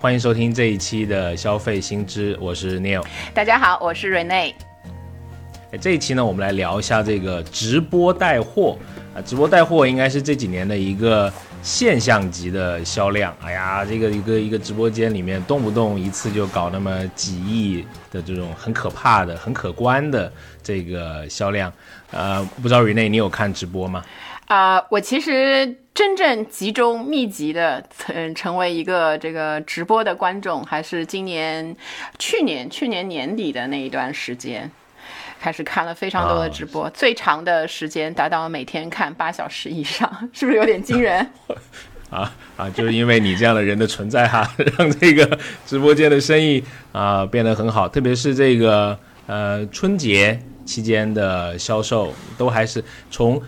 欢迎收听这一期的消费新知，我是 Neil。大家好，我是 Rene。这一期呢，我们来聊一下这个直播带货啊，直播带货应该是这几年的一个现象级的销量。哎呀，这个一个一个直播间里面，动不动一次就搞那么几亿的这种很可怕的、很可观的这个销量。呃，不知道 Rene 你有看直播吗？啊，我其实真正集中密集的成成为一个这个直播的观众，还是今年、去年、去年年底的那一段时间，开始看了非常多的直播，最长的时间达到每天看八小时以上，是不是有点惊人？啊啊，就是因为你这样的人的存在哈，让这个直播间的生意啊变得很好，特别是这个呃春节期间的销售，都还是从。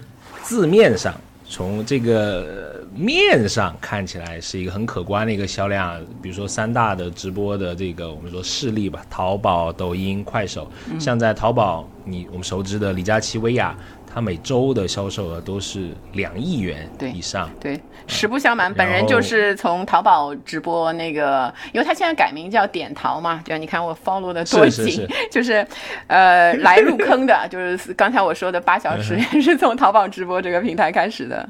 字面上，从这个面上看起来是一个很可观的一个销量。比如说三大的直播的这个我们说势力吧，淘宝、抖音、快手。像在淘宝，你我们熟知的李佳琦、薇娅。他每周的销售额都是两亿元以上。对，实不相瞒，本人就是从淘宝直播那个，因为他现在改名叫点淘嘛，就你看我 follow 的多紧，就是，呃，来入坑的，就是刚才我说的八小时也 是从淘宝直播这个平台开始的。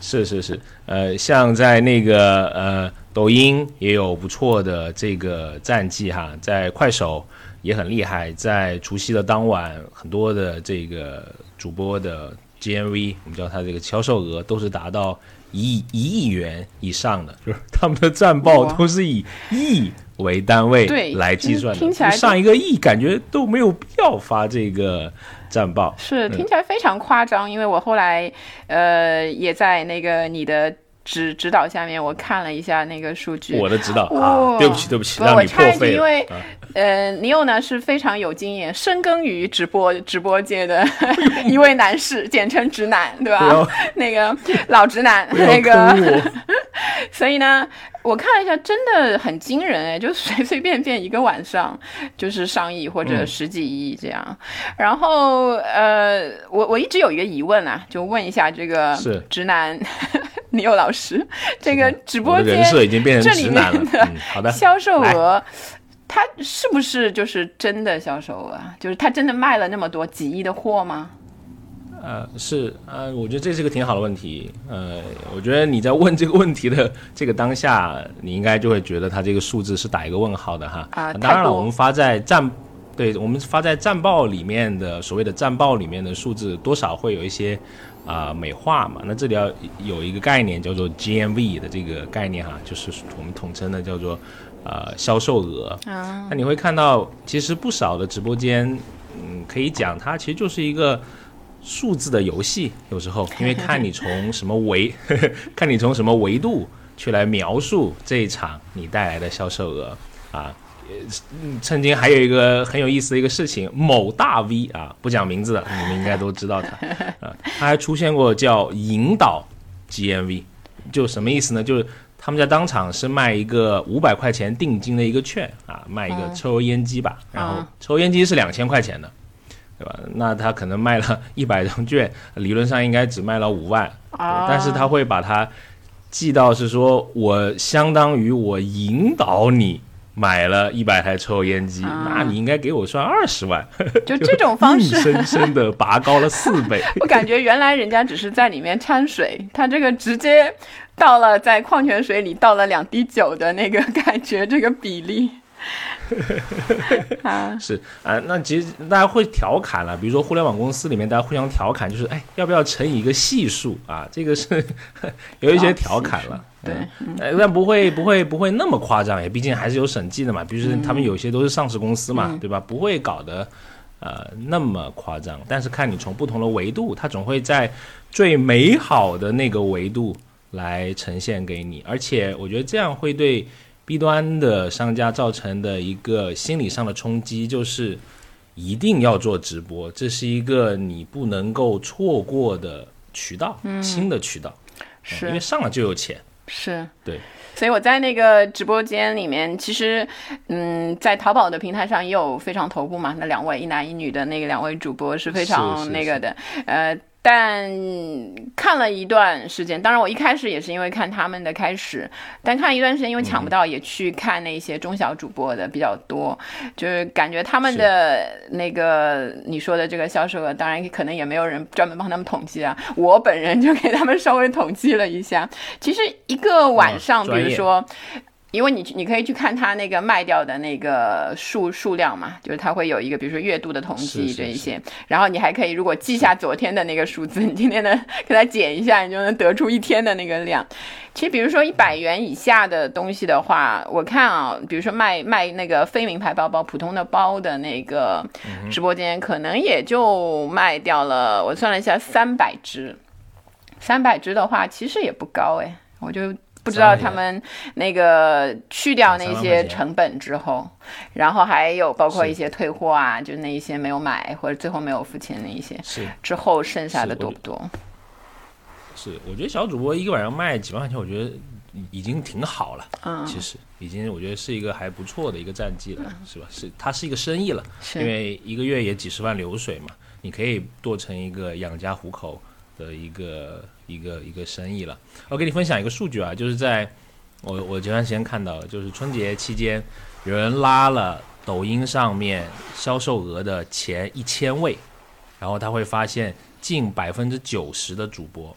是是是，呃，像在那个呃抖音也有不错的这个战绩哈，在快手。也很厉害，在除夕的当晚，很多的这个主播的 GMV，我们叫它这个销售额都是达到一一亿元以上的，就是。他们的战报都是以亿为单位来计算的。听起来上一个亿感觉都没有必要发这个战报，是听起来非常夸张。因为我后来呃也在那个你的。指指导下面，我看了一下那个数据。我的指导啊，对不起对不起，让你破费因为呃，尼欧呢是非常有经验，深耕于直播直播界的 一位男士，简称直男，对吧？那个老直男，那个，所以呢。我看了一下，真的很惊人哎，就随随便便一个晚上就是上亿或者十几亿这样。然后呃，我我一直有一个疑问啊，就问一下这个直男尼欧老师，这个直播间这里面的销售额，它是不是就是真的销售额？就是他真的卖了那么多几亿的货吗？呃，是呃，我觉得这是个挺好的问题。呃，我觉得你在问这个问题的这个当下，你应该就会觉得它这个数字是打一个问号的哈。啊，当然了，我们发在战，对我们发在战报里面的所谓的战报里面的数字，多少会有一些啊美化嘛。那这里要有一个概念叫做 GMV 的这个概念哈，就是我们统称的叫做呃销售额。啊，那你会看到，其实不少的直播间，嗯，可以讲它其实就是一个。数字的游戏，有时候因为 看你从什么维，看你从什么维度去来描述这一场你带来的销售额啊。曾经还有一个很有意思的一个事情，某大 V 啊，不讲名字的，你们应该都知道他 啊，他还出现过叫引导 GMV，就什么意思呢？就是他们在当场是卖一个五百块钱定金的一个券啊，卖一个抽油烟机吧，然后抽油烟机是两千块钱的。对吧？那他可能卖了 一百张券，理论上应该只卖了五万，但是他会把它记到是说，我相当于我引导你买了一百台抽油烟机，那你应该给我算二十万，就这种方式，硬生生的拔高了四倍。我感觉原来人家只是在里面掺水，他这个直接倒了在矿泉水里倒了两滴酒的那个感觉，这个比例。是啊，那其实大家会调侃了，比如说互联网公司里面，大家互相调侃，就是哎，要不要乘以一个系数啊？这个是有一些调侃了，对，但不会不会不会那么夸张，也毕竟还是有审计的嘛。比如说他们有些都是上市公司嘛，对吧？不会搞得呃那么夸张。但是看你从不同的维度，它总会在最美好的那个维度来呈现给你，而且我觉得这样会对。B 端的商家造成的一个心理上的冲击，就是一定要做直播，这是一个你不能够错过的渠道，新的渠道，是因为上了就有钱，是对。所以我在那个直播间里面，其实，嗯，在淘宝的平台上也有非常头部嘛，那两位一男一女的那个两位主播是非常那个的，呃。但看了一段时间，当然我一开始也是因为看他们的开始，但看一段时间因为抢不到，也去看那些中小主播的比较多，就是感觉他们的那个你说的这个销售额，当然可能也没有人专门帮他们统计啊，我本人就给他们稍微统计了一下，其实一个晚上，比如说。因为你你可以去看它那个卖掉的那个数数量嘛，就是它会有一个，比如说月度的统计这一些，然后你还可以如果记下昨天的那个数字，你今天的 给它减一下，你就能得出一天的那个量。其实比如说一百元以下的东西的话，我看啊，比如说卖卖那个非名牌包包、普通的包的那个直播间，可能也就卖掉了。我算了一下，三百只，三百只的话其实也不高哎，我就。不知道他们那个去掉那些成本之后，然后还有包括一些退货啊，就那一些没有买或者最后没有付钱那一些，是之后剩下的多不多？是，我觉得小主播一个晚上卖几万块钱，我觉得已经挺好了。嗯，其实已经我觉得是一个还不错的一个战绩了，是吧？是它是一个生意了，因为一个月也几十万流水嘛，你可以做成一个养家糊口的一个。一个一个生意了，我给你分享一个数据啊，就是在我我前段时间看到，就是春节期间有人拉了抖音上面销售额的前一千位，然后他会发现近百分之九十的主播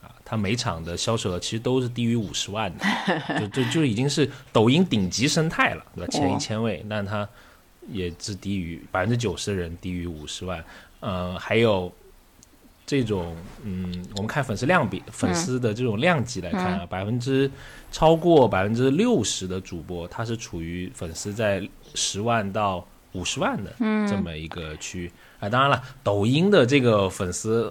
啊，他每场的销售额其实都是低于五十万的，就就就已经是抖音顶级生态了，对吧？前一千位，但他也是低于百分之九十的人低于五十万，呃，还有。这种嗯，我们看粉丝量比粉丝的这种量级来看啊，百分之超过百分之六十的主播，他是处于粉丝在十万到五十万的这么一个区域啊。当然了，抖音的这个粉丝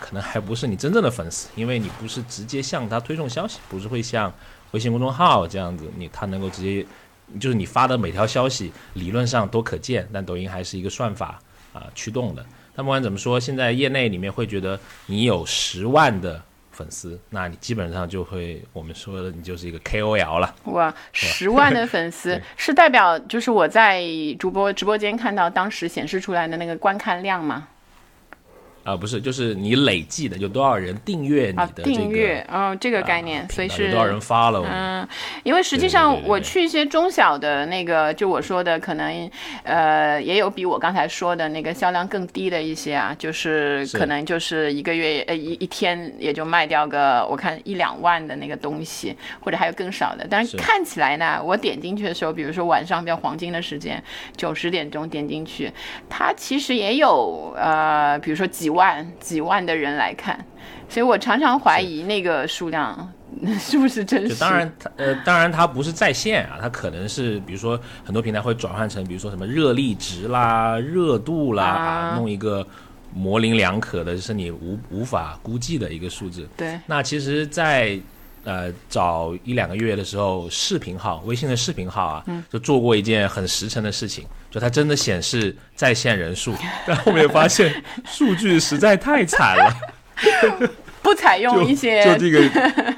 可能还不是你真正的粉丝，因为你不是直接向他推送消息，不是会像微信公众号这样子，你他能够直接就是你发的每条消息理论上都可见，但抖音还是一个算法啊驱动的。但不管怎么说，现在业内里面会觉得你有十万的粉丝，那你基本上就会我们说的你就是一个 KOL 了。哇，十万的粉 丝是代表就是我在主播直播间看到当时显示出来的那个观看量吗？啊，不是，就是你累计的有多少人订阅你的订阅，嗯，这个概念，所以是多少人发了？嗯，因为实际上我去一些中小的那个，就我说的，可能呃也有比我刚才说的那个销量更低的一些啊，就是可能就是一个月呃一一天也就卖掉个我看一两万的那个东西，或者还有更少的。但是看起来呢，我点进去的时候，比如说晚上比较黄金的时间，九十点钟点进去，它其实也有呃，比如说几。万几万的人来看，所以我常常怀疑那个数量 是不是真实。当然，呃，当然它不是在线啊，它可能是比如说很多平台会转换成，比如说什么热力值啦、热度啦，啊弄一个模棱两可的，是你无无法估计的一个数字。对。那其实，在呃早一两个月的时候，视频号微信的视频号啊，就做过一件很实诚的事情。就它真的显示在线人数，但后面发现数据实在太惨了，不采用一些就这个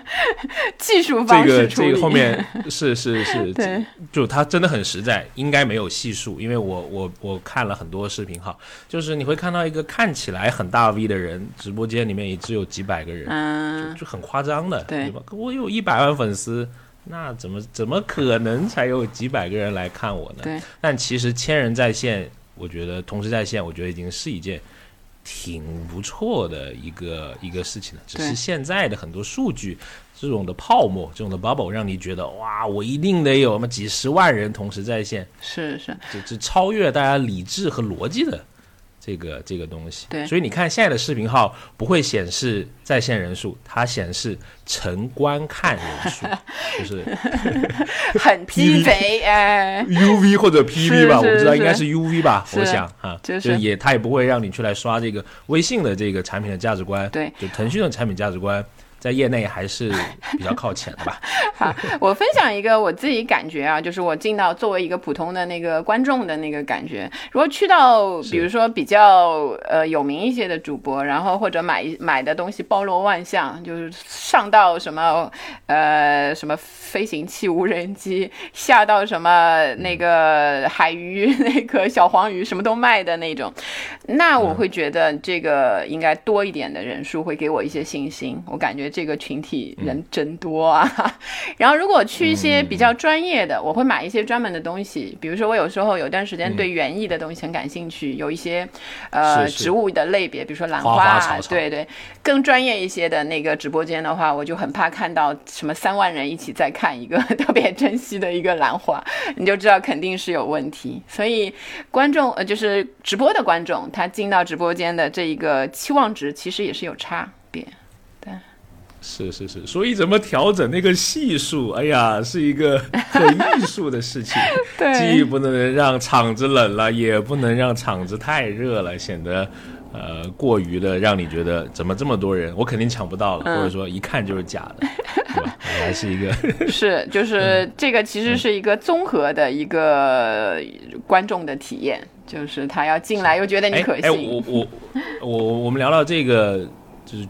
技术方式这个这个后面是是是，就它真的很实在，应该没有系数，因为我我我看了很多视频哈，就是你会看到一个看起来很大 V 的人，直播间里面也只有几百个人，嗯，就很夸张的，对吧？我有一百万粉丝。那怎么怎么可能才有几百个人来看我呢？对。但其实千人在线，我觉得同时在线，我觉得已经是一件挺不错的一个一个事情了。只是现在的很多数据，这种的泡沫，这种的 bubble，让你觉得哇，我一定得有那么几十万人同时在线。是是。这这超越大家理智和逻辑的。这个这个东西，对，所以你看现在的视频号不会显示在线人数，它显示成观看人数，就是很鸡贼哎，UV 或者 PV 吧，我不知道应该是 UV 吧，我想啊，就是也它也不会让你去来刷这个微信的这个产品的价值观，对，就腾讯的产品价值观。在业内还是比较靠前的吧。好，我分享一个我自己感觉啊，就是我进到作为一个普通的那个观众的那个感觉。如果去到比如说比较呃有名一些的主播，然后或者买买的东西包罗万象，就是上到什么呃什么飞行器、无人机，下到什么那个海鱼、那个小黄鱼，什么都卖的那种，那我会觉得这个应该多一点的人数会给我一些信心。我感觉这个群体人真多啊。然后如果去一些比较专业的，我会买一些专门的东西，比如说我有时候有段时间对园艺的东西很感兴趣，有一些呃植物的类别，比如说兰花，对对，更专业一些的那个直播间的话，我就很怕看到什么三万人一起在看一个 特别珍惜的一个兰花，你就知道肯定是有问题。所以观众呃就是直播的观众，他进到直播间的这一个期望值其实也是有差别。是是是，所以怎么调整那个系数？哎呀，是一个 很艺术的事情。对，既不能让场子冷了，也不能让场子太热了，显得呃过于的让你觉得怎么这么多人，我肯定抢不到了，或者说一看就是假的，对吧？还是一个 是，就是这个其实是一个综合的一个观众的体验，就是他要进来又觉得你可惜。哎，我我我我们聊聊这个就是。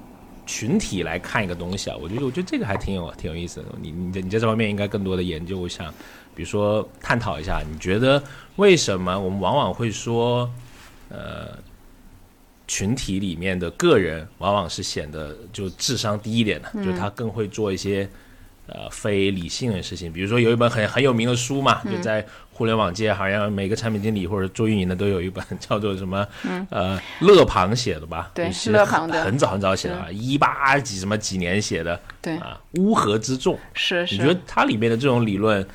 群体来看一个东西啊，我觉得我觉得这个还挺有挺有意思的。你你你在这方面应该更多的研究，像比如说探讨一下，你觉得为什么我们往往会说，呃，群体里面的个人往往是显得就智商低一点的，就他更会做一些。呃，非理性的事情，比如说有一本很很有名的书嘛，就在互联网界，好像每个产品经理或者做运营的都有一本 叫做什么，呃，乐庞写的吧？对，是乐庞的，很早很早写的，一八几什么几年写的？对啊，乌合之众是是。你觉得它里面的这种理论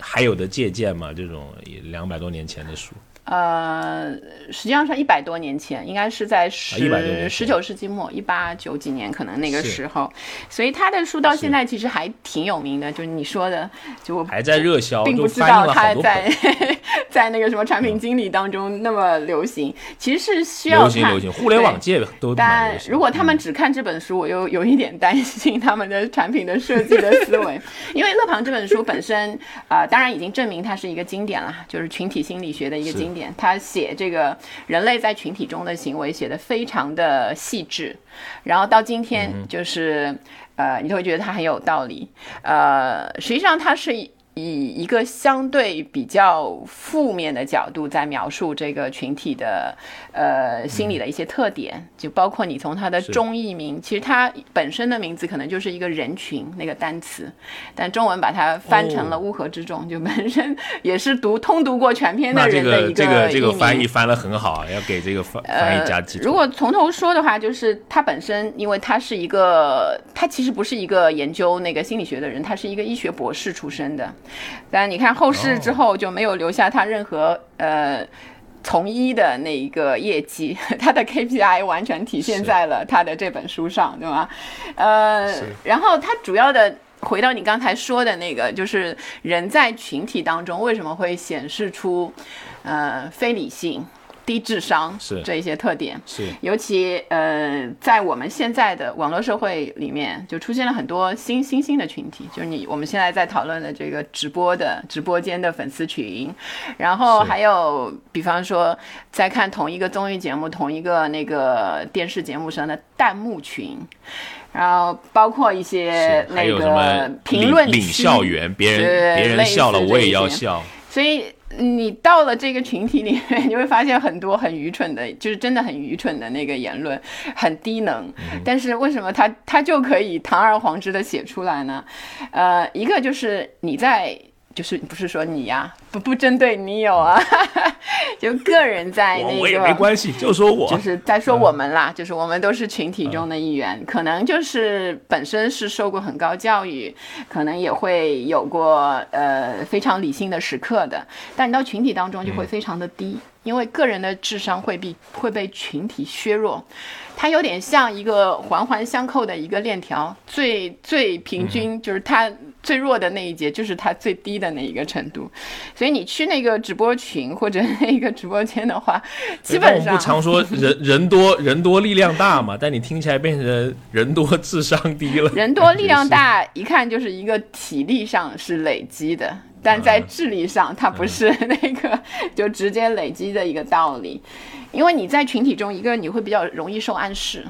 还有的借鉴吗？这种两百多年前的书？呃，实际上是一百多年前，应该是在十十九世纪末，一八九几年可能那个时候，所以他的书到现在其实还挺有名的。就是你说的，就还在热销，并不知道他在 在那个什么产品经理当中那么流行。其实是需要流行流行，互联网界都但如果他们只看这本书，我又有一点担心他们的产品的设计的思维，因为勒庞这本书本身啊，当然已经证明它是一个经典了，就是群体心理学的一个经。他写这个人类在群体中的行为写的非常的细致，然后到今天就是呃，你会觉得他很有道理。呃，实际上他是。以一个相对比较负面的角度在描述这个群体的呃心理的一些特点，就包括你从它的中译名，其实它本身的名字可能就是一个人群那个单词，但中文把它翻成了乌合之众，就本身 也是读通读过全篇的人的一个这个这个翻译翻的很好啊，要给这个翻翻译加基础。如果从头说的话，就是它本身，因为它是一个，它其实不是一个研究那个心理学的人，他是一个医学博士出身的。但你看后世之后就没有留下他任何呃从医的那一个业绩，他的 KPI 完全体现在了他的这本书上，对吗？呃，然后他主要的回到你刚才说的那个，就是人在群体当中为什么会显示出呃非理性。低智商是。这一些特点，是。尤其呃，在我们现在的网络社会里面，就出现了很多新新兴的群体，就是你我们现在在讨论的这个直播的直播间的粉丝群，然后还有比方说在看同一个综艺节目、同一个那个电视节目上的弹幕群，然后包括一些那个评论领校园，别人别人笑了我也要笑，所以。你到了这个群体里面，你会发现很多很愚蠢的，就是真的很愚蠢的那个言论，很低能。但是为什么他他就可以堂而皇之的写出来呢？呃，一个就是你在。就是不是说你呀，不不针对你有啊，就个人在那个，我也没关系，就说我就是在说我们啦，就是我们都是群体中的一员，可能就是本身是受过很高教育，可能也会有过呃非常理性的时刻的，但你到群体当中就会非常的低，因为个人的智商会被会被群体削弱，它有点像一个环环相扣的一个链条，最最平均就是它。最弱的那一节就是它最低的那一个程度，所以你去那个直播群或者那个直播间的话，基本上不常说 人人多人多力量大嘛，但你听起来变成人多智商低了。人多力量大，一看就是一个体力上是累积的，但在智力上它不是 那个就直接累积的一个道理，因为你在群体中，一个你会比较容易受暗示。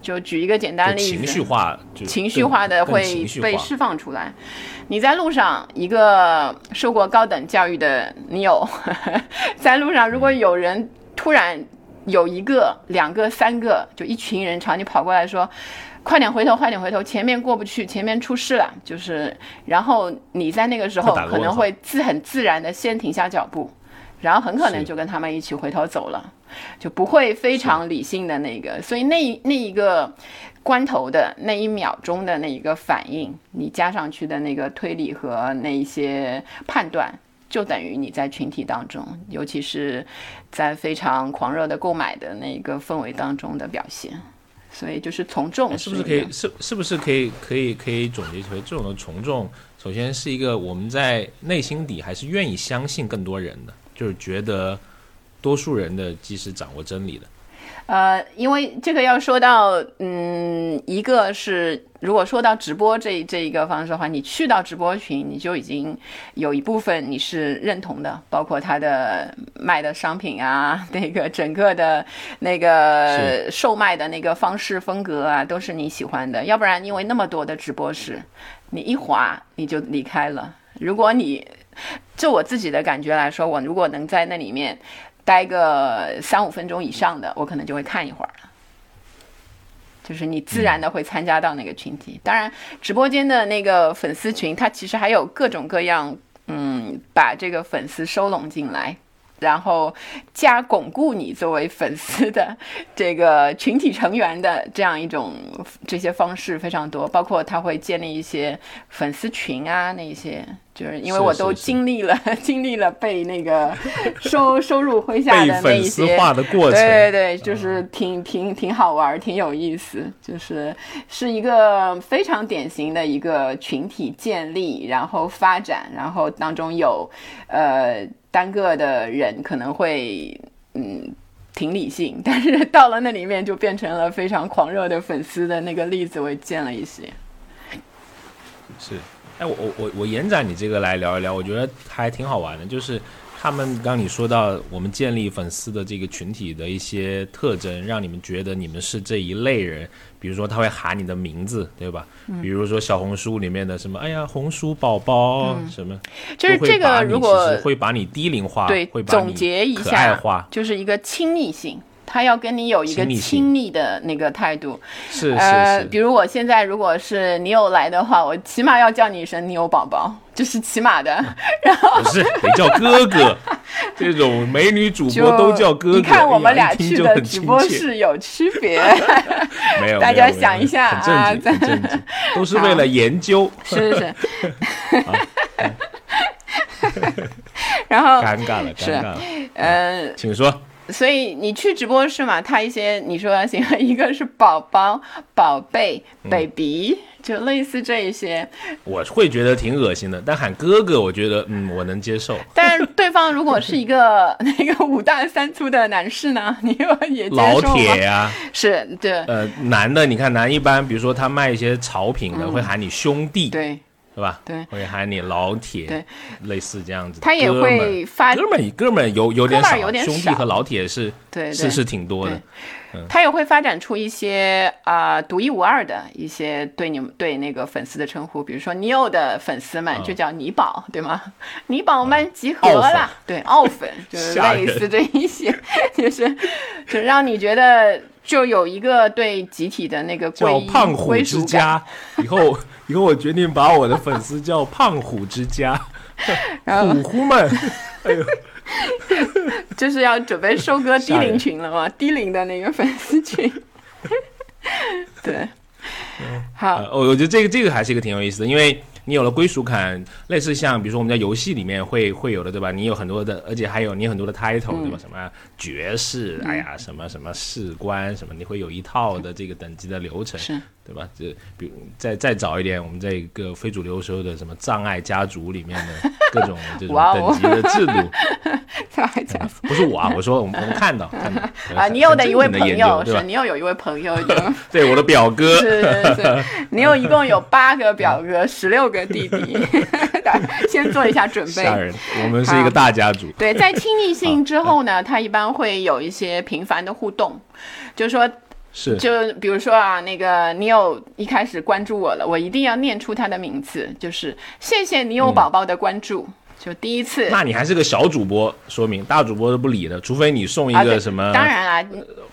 就举一个简单例子，情绪化，情绪化的会被释放出来。你在路上，一个受过高等教育的你有，在路上，如果有人突然有一个、两个、三个，就一群人朝你跑过来说：“快点回头，快点回头，前面过不去，前面出事了。”就是，然后你在那个时候可能会自很自然的先停下脚步。然后很可能就跟他们一起回头走了，就不会非常理性的那个，所以那那一个关头的那一秒钟的那一个反应，你加上去的那个推理和那一些判断，就等于你在群体当中，尤其是在非常狂热的购买的那个氛围当中的表现。所以就是从众，是不是可以是是不是可以可以可以总结为这种的从众，首先是一个我们在内心底还是愿意相信更多人的。就是觉得多数人的既是掌握真理的，呃，因为这个要说到，嗯，一个是如果说到直播这这一个方式的话，你去到直播群，你就已经有一部分你是认同的，包括他的卖的商品啊，那个整个的那个售卖的那个方式风格啊，都是你喜欢的。要不然，因为那么多的直播室，你一滑你就离开了。如果你就我自己的感觉来说，我如果能在那里面待个三五分钟以上的，我可能就会看一会儿了。就是你自然的会参加到那个群体。当然，直播间的那个粉丝群，它其实还有各种各样，嗯，把这个粉丝收拢进来。然后加巩固你作为粉丝的这个群体成员的这样一种这些方式非常多，包括他会建立一些粉丝群啊，那些就是因为我都经历了 经历了被那个 收收入麾下的那一些对对对，就是挺挺挺好玩，挺有意思，就是是一个非常典型的一个群体建立，然后发展，然后当中有呃。单个的人可能会嗯挺理性，但是到了那里面就变成了非常狂热的粉丝的那个例子，我也见了一些。是，哎，我我我我延展你这个来聊一聊，我觉得还挺好玩的，就是。他们刚你说到我们建立粉丝的这个群体的一些特征，让你们觉得你们是这一类人。比如说他会喊你的名字，对吧？比如说小红书里面的什么，哎呀，红薯宝宝什么，就是这个如果会把你低龄化，对，总结一下，就是一个亲密性。他要跟你有一个亲密的那个态度，是是是。比如我现在如果是你有来的话，我起码要叫你一声“你有宝宝”，这是起码的。然后不是得叫哥哥，这种美女主播都叫哥哥。你看我们俩去的直播室有区别，没有？大家想一下啊，正经，都是为了研究。是是是。然后尴尬了，尴尬了。嗯，请说。所以你去直播室嘛，他一些你说行，一个是宝宝、宝贝、baby，就类似这一些，我会觉得挺恶心的。但喊哥哥，我觉得嗯，我能接受。但是对方如果是一个那个五大三粗的男士呢，你也老铁呀，是对。呃，男的，你看男一般，比如说他卖一些潮品的，会喊你兄弟。对。是吧？对，会喊你老铁，对，类似这样子。他也会发哥们儿，哥们儿有有点少，兄弟和老铁是，对，是是挺多的。他也会发展出一些啊独一无二的一些对你们对那个粉丝的称呼，比如说你有的粉丝们就叫你宝，对吗？你宝们集合了，对，奥粉就是类似这一些，就是就让你觉得就有一个对集体的那个叫胖虎之家，以后。以后我决定把我的粉丝叫“胖虎之家”，虎虎们，哎呦，就是要准备收割低龄群了吗？低龄的那个粉丝群，对，好，我我觉得这个这个还是一个挺有意思的，因为你有了归属感，类似像比如说我们在游戏里面会会有的，对吧？你有很多的，而且还有你很多的 title，对吧？什么爵士，哎呀，什么什么士官，什么你会有一套的这个等级的流程，是，对吧？这比如再再早一点，我们在一个非主流时候的什么障碍家族里面的 各种这种等级的制度，障碍家族。不是我啊，我说我们我们看到看到啊，你有的一位朋友是你又有一位朋友，对我的表哥，是是是，你有一共有八个表哥，十六个弟弟，先做一下准备。吓人，我们是一个大家族。对，在亲密性之后呢，他一般会有一些频繁的互动，就是说。是，就比如说啊，那个你有一开始关注我了，我一定要念出他的名字，就是谢谢你有宝宝的关注，就第一次。那你还是个小主播，说明大主播都不理的，除非你送一个什么，当然啊，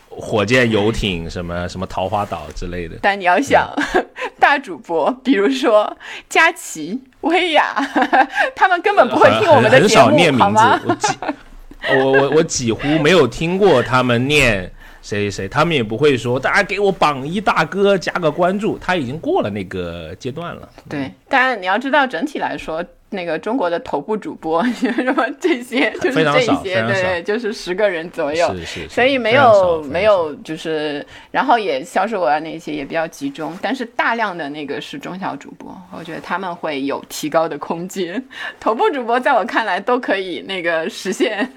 火箭游艇什么什么桃花岛之类的。但你要想，大主播，比如说佳琪、薇娅，他们根本不会听我们的节目，好吗？我几，我我我几乎没有听过他们念。谁谁，他们也不会说，大家给我榜一大哥加个关注，他已经过了那个阶段了。对，但你要知道，整体来说。那个中国的头部主播 什么这些，就是这些，对，就是十个人左右，所以没有没有就是，然后也销售额那些也比较集中，但是大量的那个是中小主播，我觉得他们会有提高的空间。头部主播在我看来都可以那个实现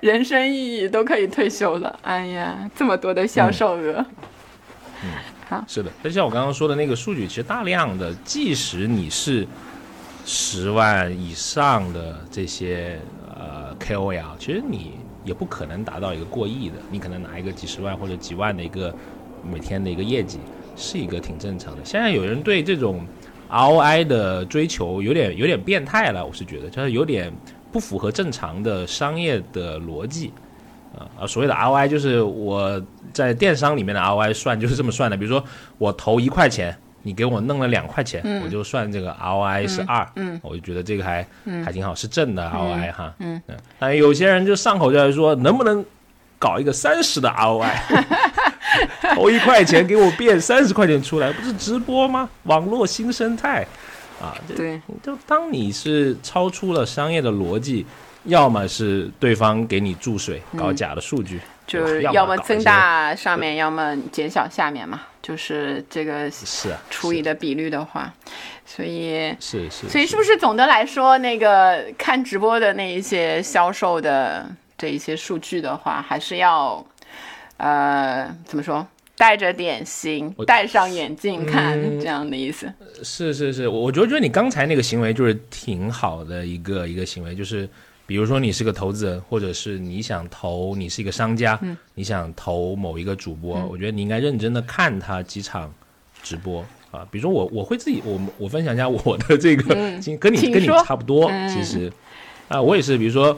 人生意义，都可以退休了。哎呀，这么多的销售额，嗯，好，是的。就像我刚刚说的那个数据，其实大量的，即使你是。十万以上的这些呃 KOL，其实你也不可能达到一个过亿的，你可能拿一个几十万或者几万的一个每天的一个业绩，是一个挺正常的。现在有人对这种 ROI 的追求有点有点变态了，我是觉得就是有点不符合正常的商业的逻辑啊，所谓的 ROI 就是我在电商里面的 ROI 算就是这么算的，比如说我投一块钱。你给我弄了两块钱，我就算这个 ROI 是二，我就觉得这个还还挺好，是正的 ROI 哈。嗯，但有些人就上口就来说，能不能搞一个三十的 ROI？投 一块钱给我变三十块钱出来，不是直播吗？网络新生态。啊，对，就当你是超出了商业的逻辑，要么是对方给你注水搞假的数据。就是要么增大上面，要么减小下面嘛，就是这个是除以的比率的话，所以是是，所以是不是总的来说，那个看直播的那一些销售的这一些数据的话，还是要呃怎么说，带着点心，戴上眼镜看这样的意思？是是是，我觉得觉得你刚才那个行为就是挺好的一个一个行为，就是。比如说你是个投资人，或者是你想投，你是一个商家，你想投某一个主播，我觉得你应该认真的看他几场直播啊。比如说我我会自己我我分享一下我的这个，跟你跟你差不多，其实。啊我也是，比如说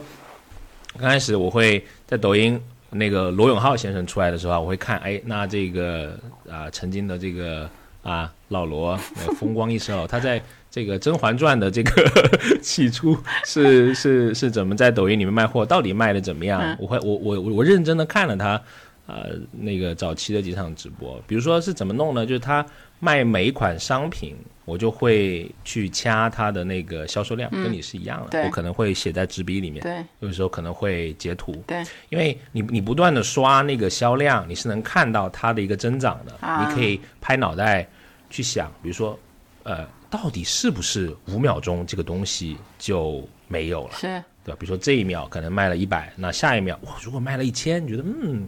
刚开始我会在抖音那个罗永浩先生出来的时候，我会看，哎，那这个啊曾经的这个啊老罗风光一时哦，他在。这个《甄嬛传》的这个 起初是是是怎么在抖音里面卖货？到底卖的怎么样？我会我我我认真的看了他，呃，那个早期的几场直播，比如说是怎么弄呢？就是他卖每一款商品，我就会去掐他的那个销售量，跟你是一样的。我可能会写在纸笔里面，对，有时候可能会截图，对，因为你你不断的刷那个销量，你是能看到它的一个增长的。你可以拍脑袋去想，比如说，呃。到底是不是五秒钟这个东西就没有了？是，对吧？比如说这一秒可能卖了一百，那下一秒哇，如果卖了一千，你觉得嗯，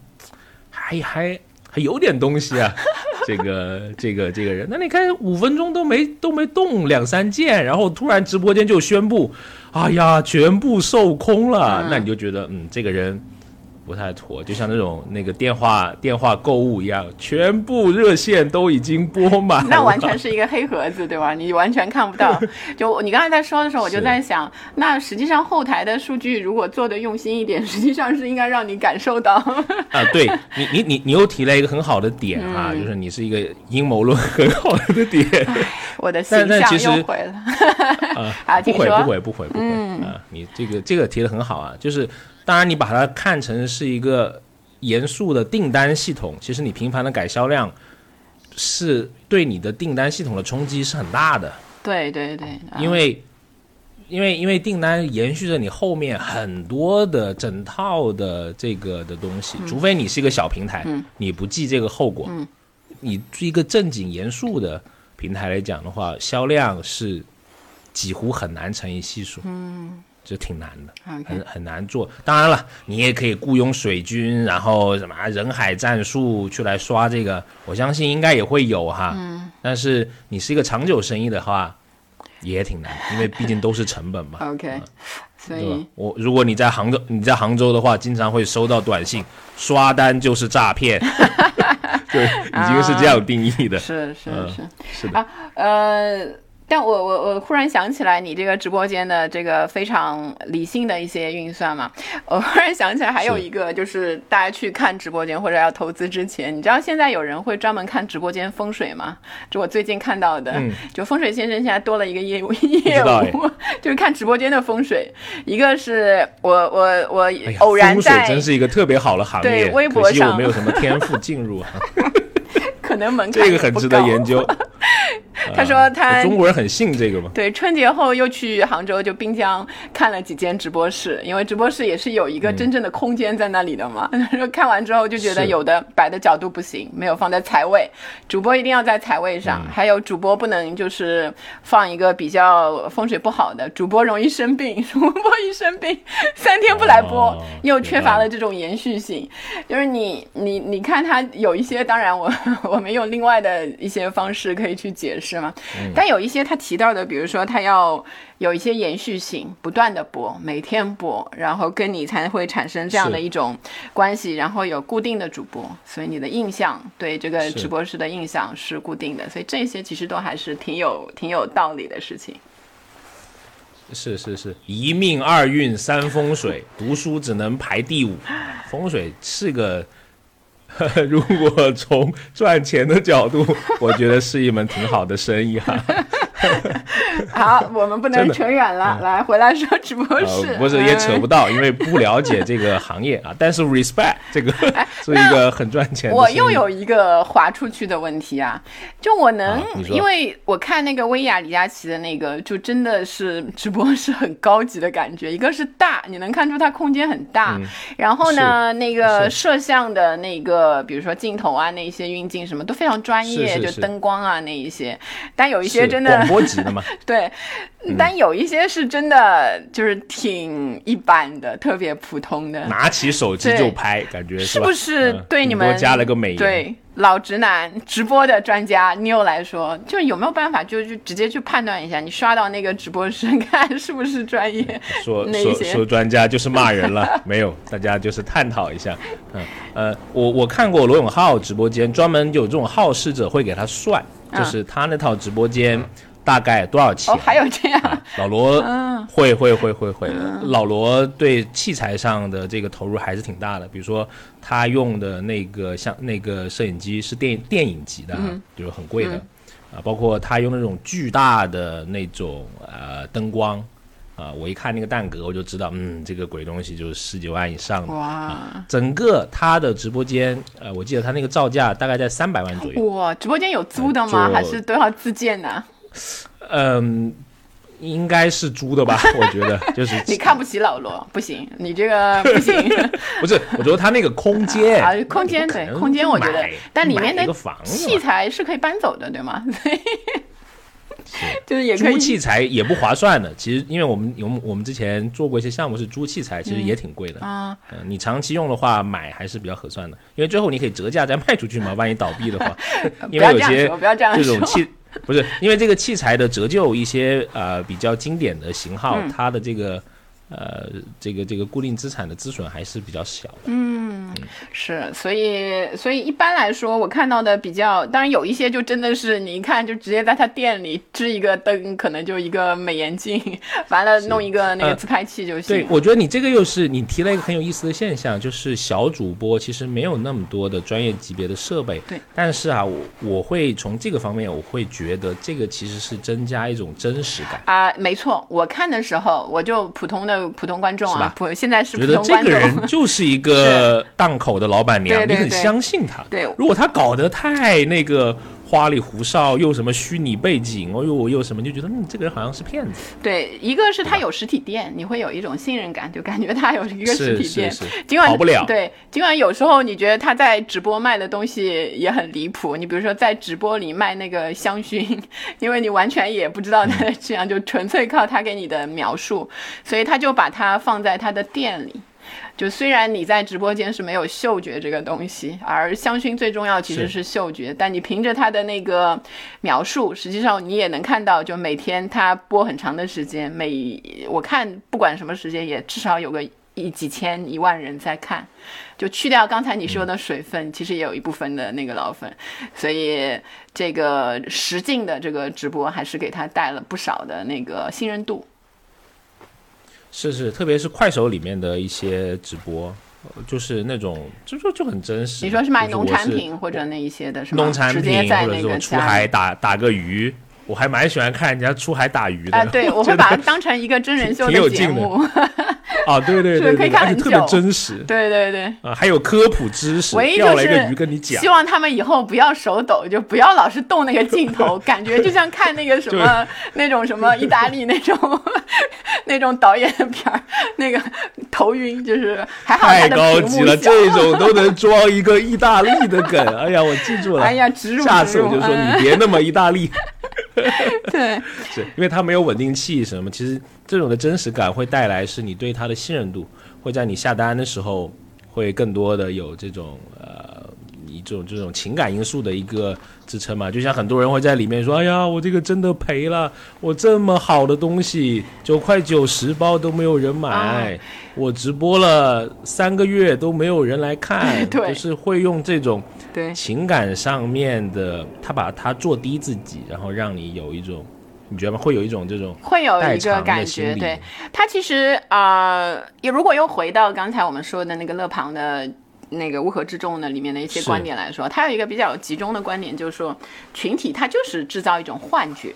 还还还有点东西啊？这个这个这个人，那你看五分钟都没都没动两三件，然后突然直播间就宣布，哎呀，全部售空了，那你就觉得嗯，这个人。不太妥，就像那种那个电话电话购物一样，全部热线都已经拨满，那完全是一个黑盒子，对吧？你完全看不到。就你刚才在说的时候，我就在想，那实际上后台的数据如果做的用心一点，实际上是应该让你感受到。啊，对你你你你又提了一个很好的点啊，就是你是一个阴谋论很好的点。我的形象又毁了。啊，不毁不毁不毁不毁啊！你这个这个提的很好啊，就是。当然，你把它看成是一个严肃的订单系统，其实你频繁的改销量，是对你的订单系统的冲击是很大的。对对对，啊。因为因为因为订单延续着你后面很多的整套的这个的东西，除非你是一个小平台，嗯。你不计这个后果，嗯。你是一个正经严肃的平台来讲的话，销量是几乎很难乘以系数，嗯，这挺难的。很很难做。当然了，你也可以雇佣水军，然后什么人海战术去来刷这个，我相信应该也会有哈。嗯。但是你是一个长久生意的话，也挺难，因为毕竟都是成本嘛。OK，所以？我如果你在杭州，你在杭州的话，经常会收到短信，刷单就是诈骗，对，已经是这样定义的。是是嗯是是的，啊，呃。但我我我忽然想起来，你这个直播间的这个非常理性的一些运算嘛，我忽然想起来还有一个，就是大家去看直播间或者要投资之前，你知道现在有人会专门看直播间风水吗？就我最近看到的，嗯就风水先生现在多了一个业务业务，就是看直播间的风水。一个是我我我偶然风水在真是一个特别好的行业，对微博可惜我上没有什么天赋进入啊，可能门槛这个很值得研究。他说啊他中国人很信这个嘛，对，春节后又去杭州，就滨江看了几间直播室，因为直播室也是有一个真正的空间在那里的嘛。他说看完之后就觉得有的摆的角度不行，没有放在财位，主播一定要在财位上，嗯还有主播不能就是放一个比较风水不好的，主播容易生病，主播一生病三天不来播，哦又缺乏了这种延续性。就是你你你看他有一些，当然我我我们用另外的一些方式可以去解释嘛，嗯但有一些他提到的，比如说他要有一些延续性，不断的播，每天播，然后跟你才会产生这样的一种关系，然后有固定的主播，所以你的印象对这个直播室的印象是固定的，所以这些其实都还是挺有挺有道理的事情。是是是，一命二运三风水，读书只能排第五。风水是个，如果从赚钱的角度，我觉得是一门挺好的生意哈、好，我们不能扯远了，来回来说直播室，呃，不是也扯嗯不到，因为不了解这个行业啊。但是 respect 这个 是一个很赚钱的我又有一个划出去的问题啊，就我能，啊因为我看那个薇娅李佳琦的那个，就真的是直播室很高级的感觉。一个是大，你能看出它空间很大，然后呢，那个摄像的那个，比如说镜头啊，那些运镜什么都非常专业，是是就灯光啊那一些。但有一些真的广播级的嘛，对，但有一些是真的就是挺一般的，特别普通的。拿起手机就拍，感觉吧是不是嗯对你们顶多加了个美颜？对老直男直播的专家 Neil 来说，就是有没有办法就就直接去判断一下，你刷到那个直播时看是不是专业？说说说专家就是骂人了，没有，大家就是探讨一下。嗯呃，我我看过罗永浩直播间，专门有这种好事者会给他算，嗯就是他那套直播间大概多少钱。哦，还有这样，啊老罗嗯会会会会会，老罗对器材上的这个投入还是挺大的。比如说他用的那个像那个摄影机是电电影级的就是很贵的啊，包括他用那种巨大的那种呃灯光啊，我一看那个蛋格我就知道，嗯，这个鬼东西就是十几万以上的。哇整个他的直播间，呃，我记得他那个造价大概在三百万左右。哇，直播间有租的吗？就还是都要自建呢？嗯，应该是租的吧？我觉得就是你看不起老罗，不行，你这个 不行。不是，我觉得他那个空间啊，空间对空间，我觉得，但里面的买一个房器材是可以搬走的，对吗？所以就是也可以租器材也不划算的。其实，因为我们我们我们之前做过一些项目是租器材，其实也挺贵的。啊。嗯，你长期用的话，买还是比较合算的，因为最后你可以折价再卖出去嘛。万一倒闭的话，因为有些这样说，不要这样说。这种器 不是因为这个器材的折旧，一些呃比较经典的型号，嗯。它的这个呃这个这个固定资产的资损还是比较小的。嗯是，所以所以一般来说，我看到的比较，当然有一些就真的是你一看就直接在他店里支一个灯，可能就一个美颜镜，完了弄一个那个呃自拍器就行对。，我觉得你这个又是你提了一个很有意思的现象，就是小主播其实没有那么多的专业级别的设备。对。但是啊，我我会从这个方面，我会觉得这个其实是增加一种真实感。啊、没错，我看的时候，我就普通的普通观众啊，普现在是觉得这普通观众。个人就是一个 档口的老板娘，你很相信他。对如果他搞得太那个花里胡哨，又什么虚拟背景，哦呦又什么，就觉得嗯，这个人好像是骗子。对，一个是他有实体店，你会有一种信任感，就感觉他有一个实体店。是是是，尽管跑不了。对，尽管有时候你觉得他在直播卖的东西也很离谱，你比如说在直播里卖那个香薰，因为你完全也不知道他的质量，就纯粹靠他给你的描述，所以他就把它放在他的店里。就虽然你在直播间是没有嗅觉这个东西，而香薰最重要其实是嗅觉，但你凭着它的那个描述，实际上你也能看到，就每天它播很长的时间，每我看不管什么时间也至少有个一几千一万人在看，就去掉刚才你说的水分，其实也有一部分的那个老粉，所以这个实境的这个直播还是给他带了不少的那个信任度。是是，特别是快手里面的一些直播，就是那种就就就很真实。你说是卖农产品或者那一些的，是吗？农产品或者说出海打打个鱼，我还蛮喜欢看人家出海打鱼的。啊，对，我会把它当成一个真人秀的节目。啊，对对对，可以看很特别真实。对对对，啊，还有科普知识，唯一就是鱼跟你讲，希望他们以后不要手抖，就不要老是动那个镜头，感觉就像看那个什么那种什么 意大利那种那种导演的片儿，那个头晕，就是还好太高级了，这种都能装一个意大利的梗。哎呀，我记住了。哎呀，植入下次我就说你别那么意大利。对，是因为它没有稳定器什么，其实这种的真实感会带来是你对它的信任度，会在你下单的时候会更多的有这种呃一种这种情感因素的一个支撑嘛。就像很多人会在里面说：“哎呀，我这个真的赔了，我这么好的东西九块九十包都没有人买，我直播了三个月都没有人来看，就是会用这种。”情感上面的，他把他做低自己，然后让你有一种，你觉得吗？会有一种这种会有一个感觉，对他其实啊，也如果又回到刚才我们说的那个乐庞的那个乌合之众的里面的一些观点来说，他有一个比较集中的观点，就是说群体它就是制造一种幻觉。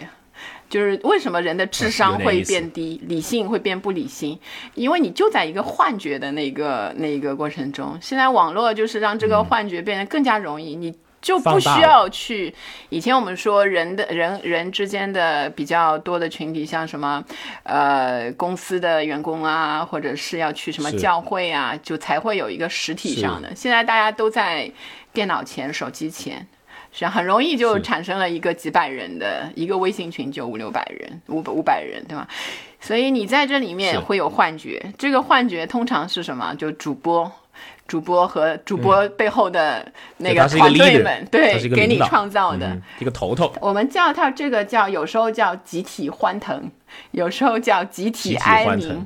就是为什么人的智商会变低，理性会变不理性？因为你就在一个幻觉的那个那个过程中。现在网络就是让这个幻觉变得更加容易，你就不需要去。以前我们说人的人人之间的比较多的群体，像什么呃公司的员工啊，或者是要去什么教会啊，就才会有一个实体上的。现在大家都在电脑前、手机前。是很容易就产生了一个几百人的一个微信群，就五六百人、五五百人，对吧？所以你在这里面会有幻觉，这个幻觉通常是什么？就主播、主播和主播背后的那个团队们，对，给你创造的一个头头。我们叫它这个叫，有时候叫集体欢腾，有时候叫集体哀鸣。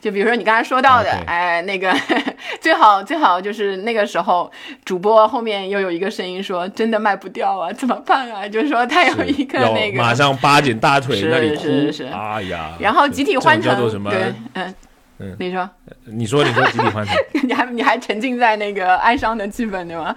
就比如说你刚才说到的，哎，那个 最好最好就是那个时候，主播后面又有一个声音说：“真的卖不掉啊，怎么办啊？”就是说他有一个那个马上扒紧大腿那里哭，哎呀，然后集体欢腾，对，嗯。嗯，你说，你说，你说集体欢腾，你还你还沉浸在那个哀伤的气氛对吗？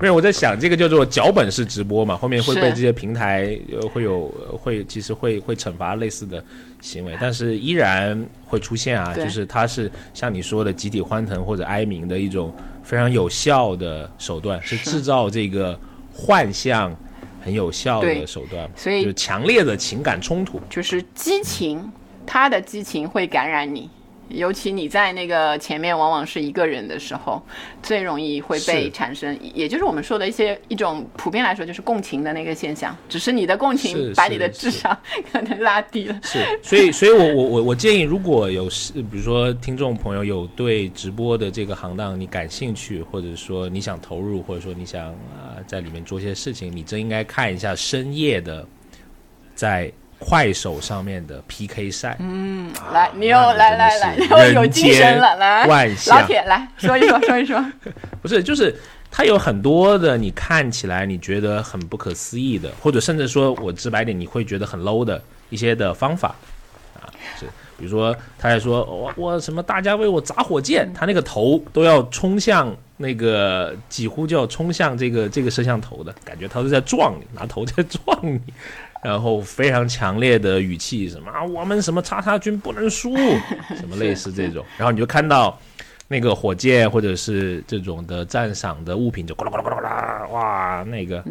没有，我在想这个叫做脚本式直播嘛，后面会被这些平台呃会有会其实会会惩罚类似的行为，但是依然会出现啊，就是它是像你说的集体欢腾或者哀鸣的一种非常有效的手段，是制造这个幻象很有效的手段，所以就强烈的情感冲突，就是激情，他的激情会感染你。尤其你在那个前面往往是一个人的时候，最容易会被产生，也就是我们说的一些一种普遍来说就是共情的那个现象。只是你的共情把你的智商 可能拉低了。是，所以，所以我我我我建议，如果有是比如说听众朋友有对直播的这个行当你感兴趣，或者说你想投入，或者说你想啊在里面做些事情，你真应该看一下深夜的在。快手上面的 PK 赛，嗯，来，你又来来来，又 有精神了，来，老铁来说一说，说一说，不是，就是他有很多的，你看起来你觉得很不可思议的，或者甚至说我直白点，你会觉得很 low 的一些的方法啊，是，比如说他还说我我什么大家为我砸火箭，他那个头都要冲向那个几乎就要冲向这个这个摄像头的感觉，他是在撞你，拿头在撞你。然后非常强烈的语气，什么啊，我们什么叉叉军不能输，什么类似这种。然后你就看到那个火箭或者是这种的赞赏的物品就咕啦咕啦咕啦咕啦，哇，那个，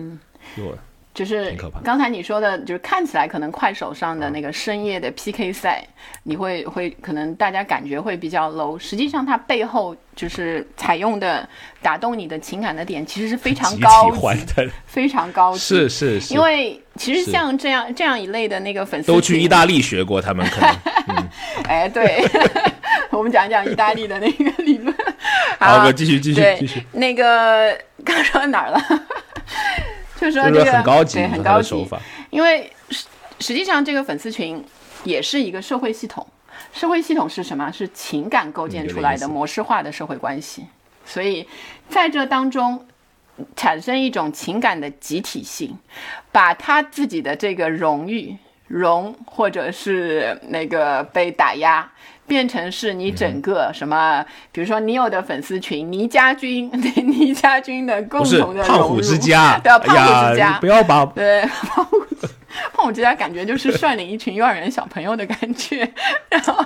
就就是刚才你说的，就是看起来可能快手上的那个深夜的 PK 赛，你会会可能大家感觉会比较 low，实际上它背后就是采用的打动你的情感的点，其实是非常高非常高级。是是是，因为其实像这样这样一类的那个粉丝都去意大利学过，他们可能。哎，对，我们讲讲意大利的那个理论。好，我，继续继续对继续，那个刚说到哪儿了？就是这个很高级，对，很高手法，因为实实际上这个粉丝群也是一个社会系统，社会系统是什么？是情感构建出来的模式化的社会关系。所以在这当中产生一种情感的集体性，把他自己的这个荣誉、荣或者是那个被打压。变成是你嗯整个什么，比如说你有的粉丝群倪家军，对倪家军的共不是同的胖虎荣辱之家，对啊，胖虎之家。你，不要把对，胖虎胖虎之家感觉就是率领一群幼儿园小朋友的感觉，然后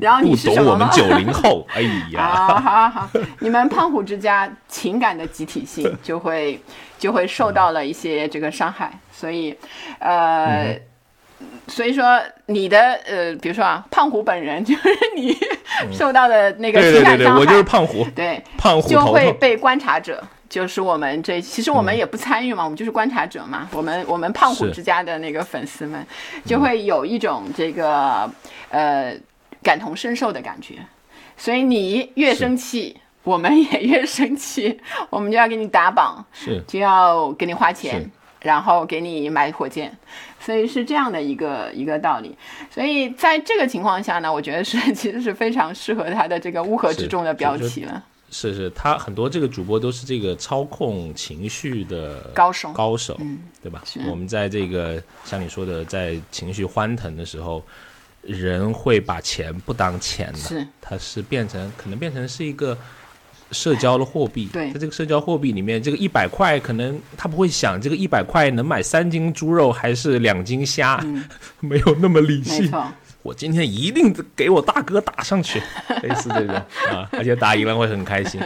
然后你不是什么我们九零后，哎呀，好好好，你们胖虎之家情感的集体性就会就会受到了一些这个伤害，所以呃。嗯所以说，你的呃，比如说啊，胖虎本人就是你受到的那个对对对对，情感伤害，我就是胖虎，对，胖虎就会被观察者，就是我们这，其实我们也不参与嘛，我们就是观察者嘛。我们我们胖虎之家的那个粉丝们，就会有一种这个呃感同身受的感觉。所以你越生气，我们也越生气，我们就要给你打榜，是。就要给你花钱，然后给你买火箭，所以是这样的一个一个道理。所以在这个情况下呢，我觉得是 其实是非常适合他的这个乌合之众的标题了。是是，他很多这个主播都是这个操控情绪的高手高手，嗯对吧？我们在这个像你说的，在情绪欢腾的时候，人会把钱不当钱的，是他是变成可能变成是一个社交的货币。对在这个社交货币里面，这个一百块可能他不会想这个一百块能买三斤猪肉还是两斤虾，没有那么理性。我今天一定给我大哥打上去，类似这种啊，而且打赢了会很开心，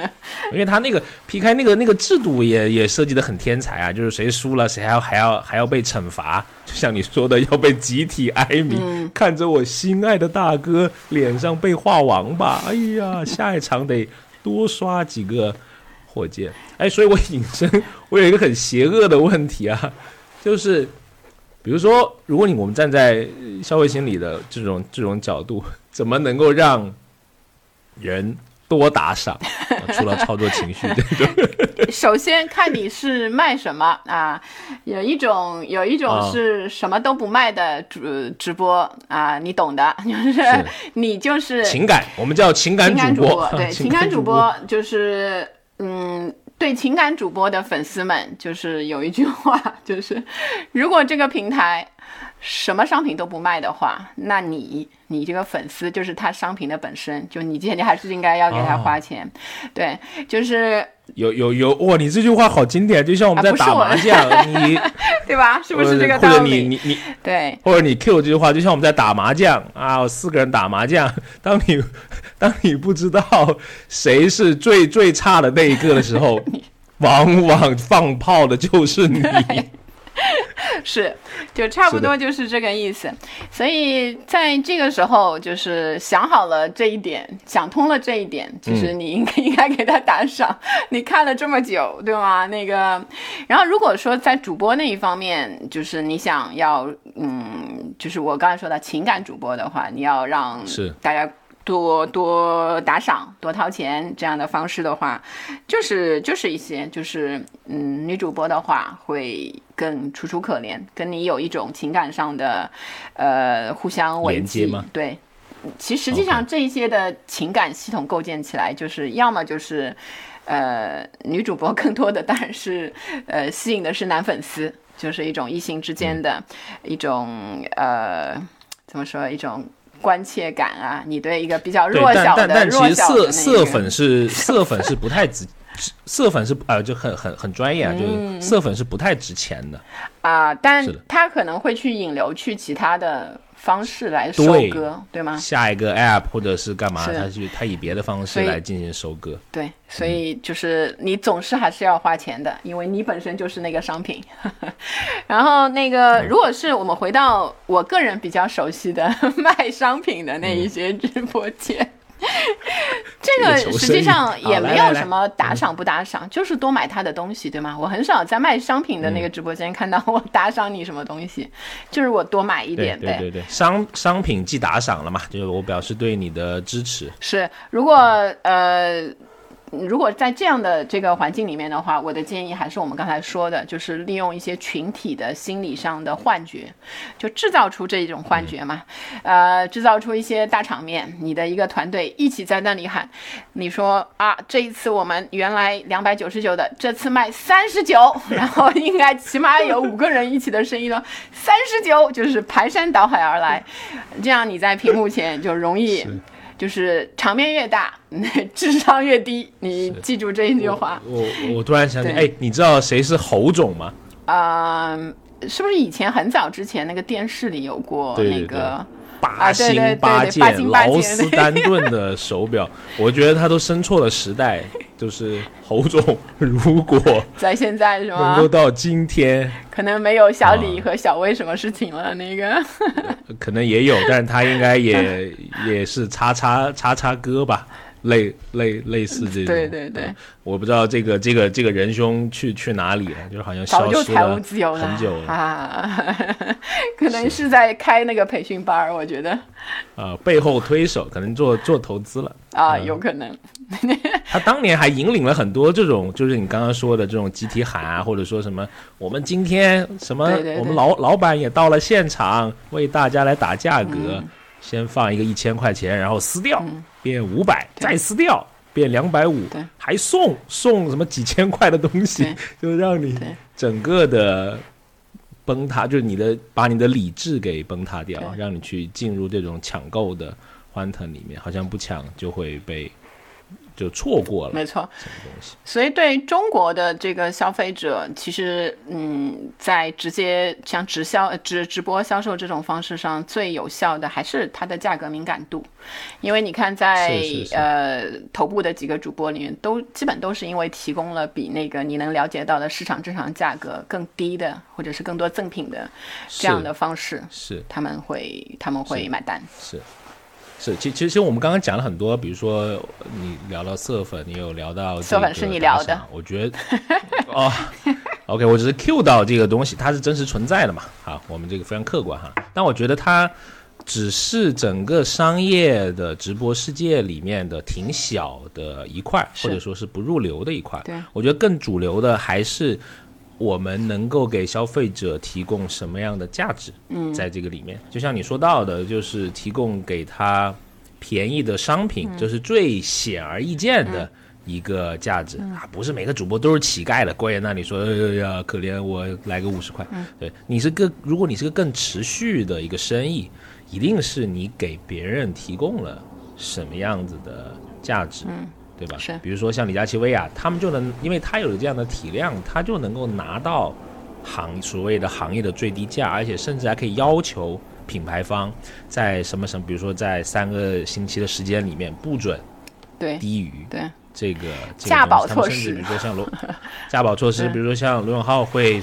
因为他那个 PK 那个那个制度也也设计的很天才啊，就是谁输了谁还要还要还要被惩罚，就像你说的要被集体哀鸣，看着我心爱的大哥脸上被画王八，哎呀，下一场得多刷几个火箭，哎，所以我引申 我有一个很邪恶的问题啊，就是。比如说，如果你我们站在消费心理的这种这种角度，怎么能够让人多打赏？啊 除了操作情绪这种，首先看你是卖什么啊，有一种有一种啊。是什么都不卖的直直播啊，你懂的，就是是。你就是情感，我们叫情感主播，对，情感主播。就是嗯，对情感主播的粉丝们，就是有一句话，就是如果这个平台什么商品都不卖的话，那你你这个粉丝就是他商品的本身，就你今天还是应该要给他哦花钱，对，就是有有有哇！你这句话好经典，就像我们在打麻将，你 对吧？是不是这个呃或者你道理？你你对，或者你 Q 这句话，就像我们在打麻将啊，四个人打麻将，当你 当你不知道谁是最最差的那一个的时候，往往放炮的就是你。是，就差不多就是这个意思。所以在这个时候，就是想好了这一点，想通了这一点，就是嗯你应该、应该给他打赏。你看了这么久，对吗？那个，然后如果说在主播那一方面，就是你想要，嗯，就是我刚才说的情感主播的话，你要让大家。多多打赏、多掏钱这样的方式的话，就是就是一些就是嗯，女主播的话会更楚楚可怜，跟你有一种情感上的呃互相连接吗。对，其实实际上这一些的情感系统构建起来，就是要么就是呃女主播 更多的当然是呃吸引的是男粉丝，就是一种异性之间的一种、呃怎么说一种。关切感啊，你对一个比较对，弱小的、但但但其弱实色色粉是 色粉是不太值，色粉是呃就很很很专业啊，就是色粉是不太值钱的。啊，但他可能会去引流去其他的方式来收割，对吗？下一个 app 或者是干嘛？他去他以别的方式来进行收割。对，所以就是你总是还是要花钱的，因为你本身就是那个商品。然后那个，如果是我们回到我个人比较熟悉的 卖商品的那一些直播间。这个实际上也没有什么打赏不打赏，就是多买他的东西，对吗？我很少在卖商品的那个直播间看到我打赏你什么东西，就是我多买一点呗。对对对，商商品既打赏了嘛，就是我表示对你的支持。是，如果呃。如果在这样的这个环境里面的话，我的建议还是我们刚才说的，就是利用一些群体的心理上的幻觉，就制造出这种幻觉嘛，呃，制造出一些大场面，你的一个团队一起在那里喊，你说啊，这一次我们原来两百九十九的，这次卖三十九，然后应该起码有五个人一起的声音了，三十九就是排山倒海而来，这样你在屏幕前就容易。就是场面越大，智商越低。你记住这一句话。我我突然想起，哎，你知道谁是侯总吗？啊，是不是以前很早之前那个电视里有过那个？八星八件劳斯丹顿的手表，我觉得他都生错了时代。就是侯总，如果在现在是吗？能够到今天，可能没有小李和小薇什么事情了。那个 可能也有，但是他应该也 也是叉叉叉叉哥吧。类类类似这种，对对对，我不知道这个这个这个仁兄去去哪里了，就是好像消失了很久了啊，可能是在开那个培训班儿，我觉得。呃，背后推手可能做做投资了啊，有可能。他当年还引领了很多这种，就是你刚刚说的这种集体喊啊，或者说什么，我们今天什么，我们老老板也到了现场，为大家来打价格。先放一个一千块钱，然后撕掉变五百，再撕掉变两百五，还送送什么几千块的东西，就让你整个的崩塌，就是你的把你的理智给崩塌掉，让你去进入这种抢购的欢腾里面，好像不抢就会被。就错过了，没错。所以对中国的这个消费者，其实嗯，在直接像直销、直直播销售这种方式上，最有效的还是它的价格敏感度。因为你看，在呃头部的几个主播里面，都基本都是因为提供了比那个你能了解到的市场正常价格更低的，或者是更多赠品的这样的方式，是他们会他们会买单。是。是，其其实我们刚刚讲了很多，比如说你聊到色粉，你有聊到色粉是你聊的，我觉得哦，OK，我只是 Q 到这个东西，它是真实存在的嘛？好，我们这个非常客观哈。但我觉得它只是整个商业的直播世界里面的挺小的一块，或者说是不入流的一块。对，我觉得更主流的还是。我们能够给消费者提供什么样的价值？嗯，在这个里面，就像你说到的，就是提供给他便宜的商品，这是最显而易见的一个价值啊！不是每个主播都是乞丐的，关键那里说呀，可怜我来个五十块。对你是个，如果你是个更持续的一个生意，一定是你给别人提供了什么样子的价值。嗯。对吧？是，比如说像李佳琦、薇娅，他们就能，因为他有这样的体量，他就能够拿到行所谓的行业的最低价，而且甚至还可以要求品牌方在什么什么，比如说在三个星期的时间里面不准对。低于对。这个价保措施，比如说像罗 价保措施，比如说像罗永浩会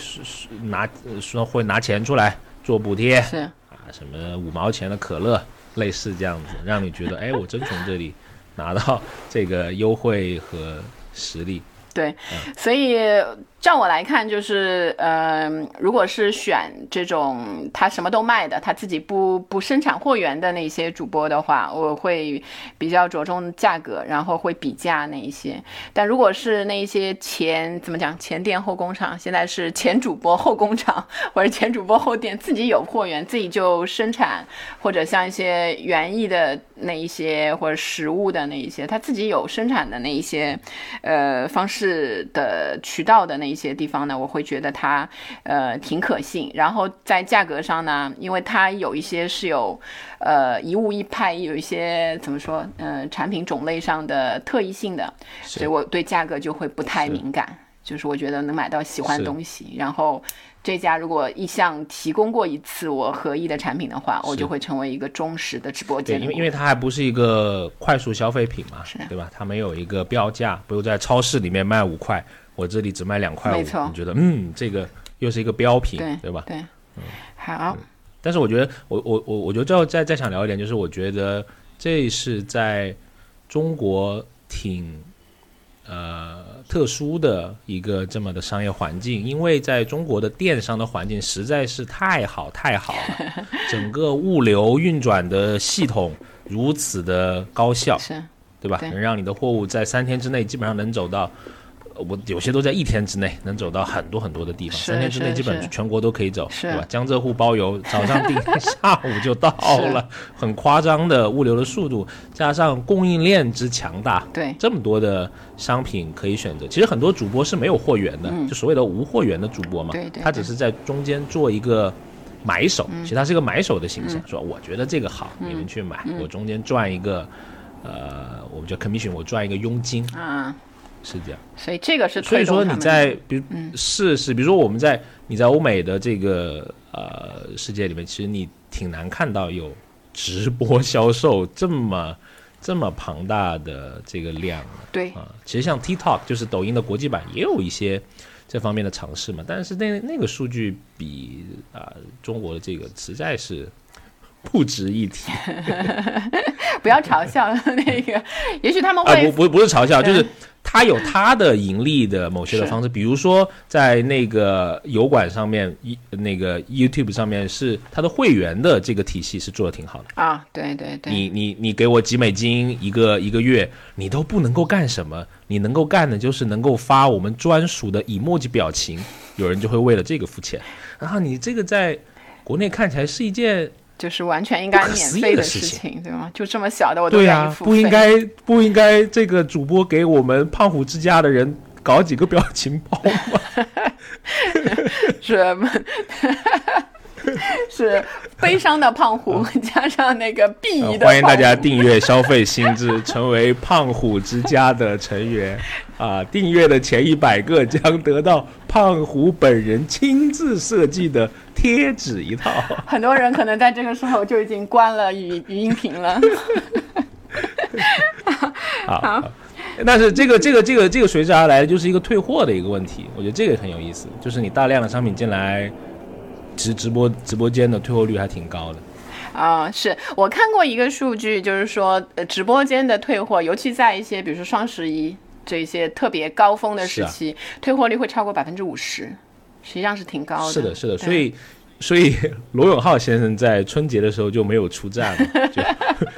拿说会拿钱出来做补贴，是。啊，什么五毛钱的可乐，类似这样子，让你觉得哎，我真从这里。拿到这个优惠和实力，对，所以。照我来看，就是，嗯，如果是选这种他什么都卖的，他自己不不生产货源的那些主播的话，我会比较着重价格，然后会比价那一些。但如果是那一些前怎么讲前店后工厂，现在是前主播后工厂，或者前主播后店，自己有货源，自己就生产，或者像一些园艺的那一些，或者食物的那一些，他自己有生产的那一些，呃，方式的渠道的那。一些地方呢，我会觉得它呃挺可信。然后在价格上呢，因为它有一些是有呃一物一派，有一些怎么说，呃产品种类上的特异性的，所以我对价格就会不太敏感。就是我觉得能买到喜欢的东西。然后这家如果一向提供过一次我合意的产品的话，我就会成为一个忠实的直播间。对，因为因为它还不是一个快速消费品嘛，对吧？它没有一个标价，不如在超市里面卖五块，我这里只卖两块五。没错，你觉得嗯，这个又是一个标品，对吧？对，嗯，好。但是我觉得，我我我我觉得最后再再想聊一点，就是我觉得这是在中国挺呃特殊的一个这么的商业环境，因为在中国的电商的环境实在是太好太好了，整个物流运转的系统如此的高效，是，对吧？能让你的货物在三天之内基本上能走到。我有些都在一天之内能走到很多很多的地方，三天之内基本全国都可以走，对吧？江浙沪包邮，早上订，下午就到了，很夸张的物流的速度，加上供应链之强大，对，这么多的商品可以选择。其实很多主播是没有货源的，就所谓的无货源的主播嘛，对对，他只是在中间做一个买手，其实他是一个买手的形式，说我觉得这个好，你们去买，我中间赚一个，呃，我们叫 commission，我赚一个佣金啊。是这样，所以这个是所以说你在比如是是，比如说我们在你在欧美的这个呃世界里面，其实你挺难看到有直播销售这么这么庞大的这个量。对啊，其实像 TikTok 就是抖音的国际版也有一些这方面的尝试嘛，但是那那个数据比啊中国的这个实在是。不值一提，不要嘲笑那个。也许他们会不不不是嘲笑，就是他有他的盈利的某些的方式，比如说在那个油管上面，一那个 YouTube 上面是他的会员的这个体系是做的挺好的啊。对对对，你你你给我几美金一个一个月，你都不能够干什么，你能够干的就是能够发我们专属的 emoji 表情，有人就会为了这个付钱。然后你这个在国内看起来是一件。就是完全应该免费的事情，对吗？就这么小的我都愿意付费。不应该不应该这个主播给我们胖虎之家的人搞几个表情包吗？是吗？是悲伤的胖虎 加上那个鄙夷的。欢迎大家订阅消费心智，成为胖虎之家的成员啊！订阅的前一百个将得到胖虎本人亲自设计的贴纸一套。很多人可能在这个时候就已经关了语语音屏了。好，但是这个这个这个这个随之而来的就是一个退货的一个问题。我觉得这个很有意思，就是你大量的商品进来。直直播直播间的退货率还挺高的，啊，是我看过一个数据，就是说，呃，直播间的退货，尤其在一些比如说双十一这些特别高峰的时期，退货率会超过百分之五十，实际上是挺高的。是的，是的，所以，所以罗永浩先生在春节的时候就没有出战了，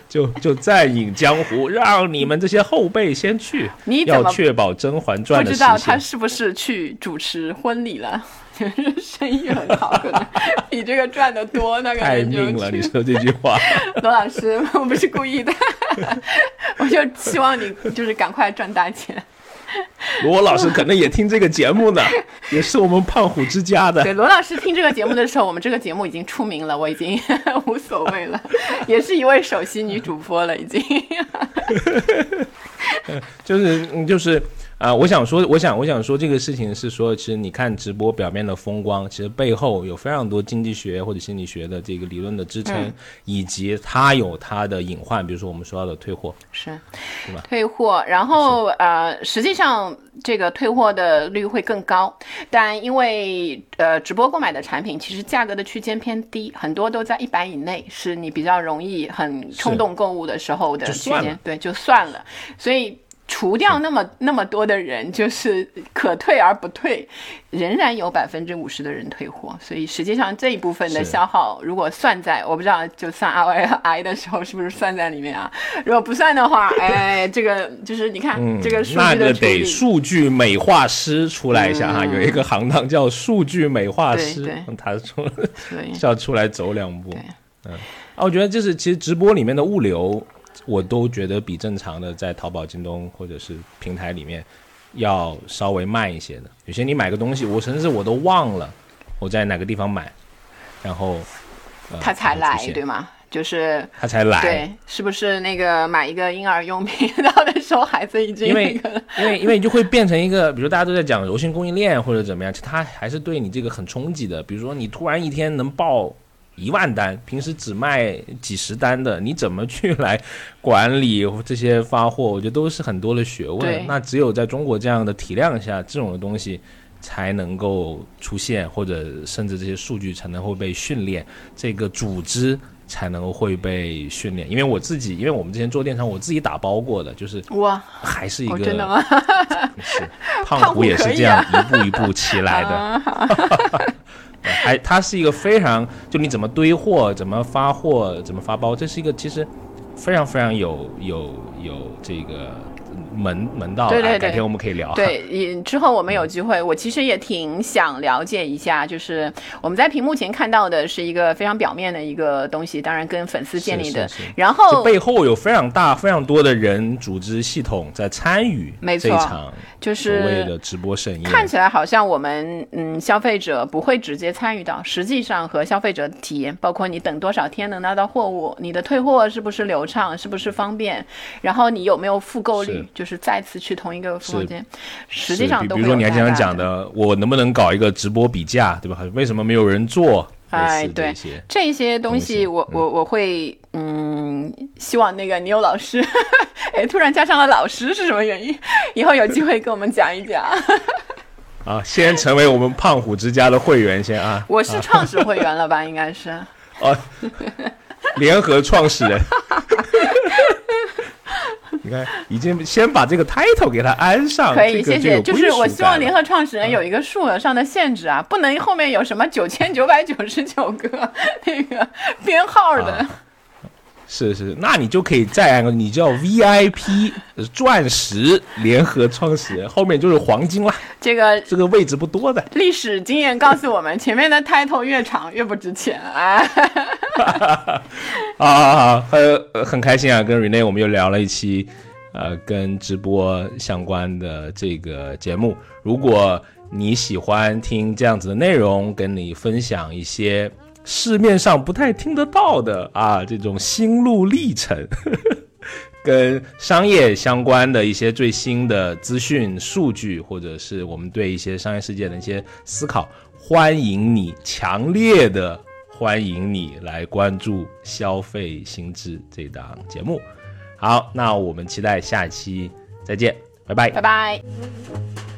就 就就暂隐江湖，让你们这些后辈先去，你要确保《甄嬛传》的不知道他是不是去主持婚礼了？就是生意很好，可能比这个赚的多。那个太命了，你说这句话，罗老师，我不是故意的，我就希望你就是赶快赚大钱。罗老师可能也听这个节目呢，也是我们胖虎之家的。对，罗老师听这个节目的时候，我们这个节目已经出名了，我已经无所谓了，也是一位首席女主播了，已经。就 是就是。啊，我想说，我想，我想说，这个事情是说，其实你看直播表面的风光，其实背后有非常多经济学或者心理学的这个理论的支撑，以及它有它的隐患，比如说我们说到的退货，是，对吧？退货，然后呃，实际上这个退货的率会更高，但因为呃，直播购买的产品其实价格的区间偏低，很多都在一百以内，是你比较容易很冲动购物的时候的区间，对，就算了，所以。除掉那么那么多的人，就是可退而不退，仍然有百分之五十的人退货。所以实际上这一部分的消耗，如果算在我不知道，就算 R I 的时候是不是算在里面啊？如果不算的话，哎，这个就是你看这个数据的得数据美化师出来一下哈，有一个行当叫数据美化师，他出 要出来走两步。嗯，啊，我觉得就是其实直播里面的物流。我都觉得比正常的在淘宝、京东或者是平台里面要稍微慢一些的。有些你买个东西，我甚至我都忘了我在哪个地方买，然后他才来，对吗？就是他才来。对，是不是那个买一个婴儿用品 到的时候，孩子已经因为因为因为你就会变成一个，比如大家都在讲柔性供应链或者怎么样，他还是对你这个很冲击的。比如说你突然一天能报一万单，平时只卖几十单的，你怎么去来管理这些发货？我觉得都是很多的学问。那只有在中国这样的体量下，这种的东西。才能够出现，或者甚至这些数据才能会被训练，这个组织才能会被训练。因为我自己，因为我们之前做电商，我自己打包过的，就是哇，还是一个真的吗？是胖虎也是这样 一步一步起来的。还，它是一个非常，就你怎么堆货，怎么发货，怎么发包，这是一个其实非常非常有有有这个。门门道，对对对，改天我们可以聊。对，之后我们有机会，我其实也挺想了解一下，就是我们在屏幕前看到的是一个非常表面的一个东西，当然跟粉丝建立的，然后背后有非常大、非常多的人、组织、系统在参与这场就是所谓的直播盛宴。看起来好像我们嗯消费者不会直接参与到，实际上和消费者体验，包括你等多少天能拿到货物，你的退货是不是流畅，是不是方便，然后你有没有复购率。就是再次去同一个房间，实际上，比如说你还经常讲的，我能不能搞一个直播比价，对吧？为什么没有人做？哎，对，这些东西，我我我会，嗯，希望那个你有老师，哎，突然加上了老师是什么原因？以后有机会跟我们讲一讲。啊，先成为我们胖虎之家的会员先啊！我是创始会员了吧？应该是。哦，联合创始人。你看，已经先把这个 title 给它安上，可以，谢谢。就是我希望联合创始人有一个数额上的限制啊，不能后面有什么九千九百九十九个那个编号的。是是，那你就可以再按个，你叫 VIP 钻石联合创始人，后面就是黄金了。这个这个位置不多的。历史经验告诉我们，前面的 title 越长越不值钱啊。啊，很很开心啊，跟 Rene 我们又聊了一期，呃，跟直播相关的这个节目。如果你喜欢听这样子的内容，跟你分享一些。市面上不太听得到的啊，这种心路历程，跟商业相关的一些最新的资讯、数据，或者是我们对一些商业世界的一些思考，欢迎你，强烈的欢迎你来关注《消费心智》这档节目。好，那我们期待下期再见，拜拜，拜拜。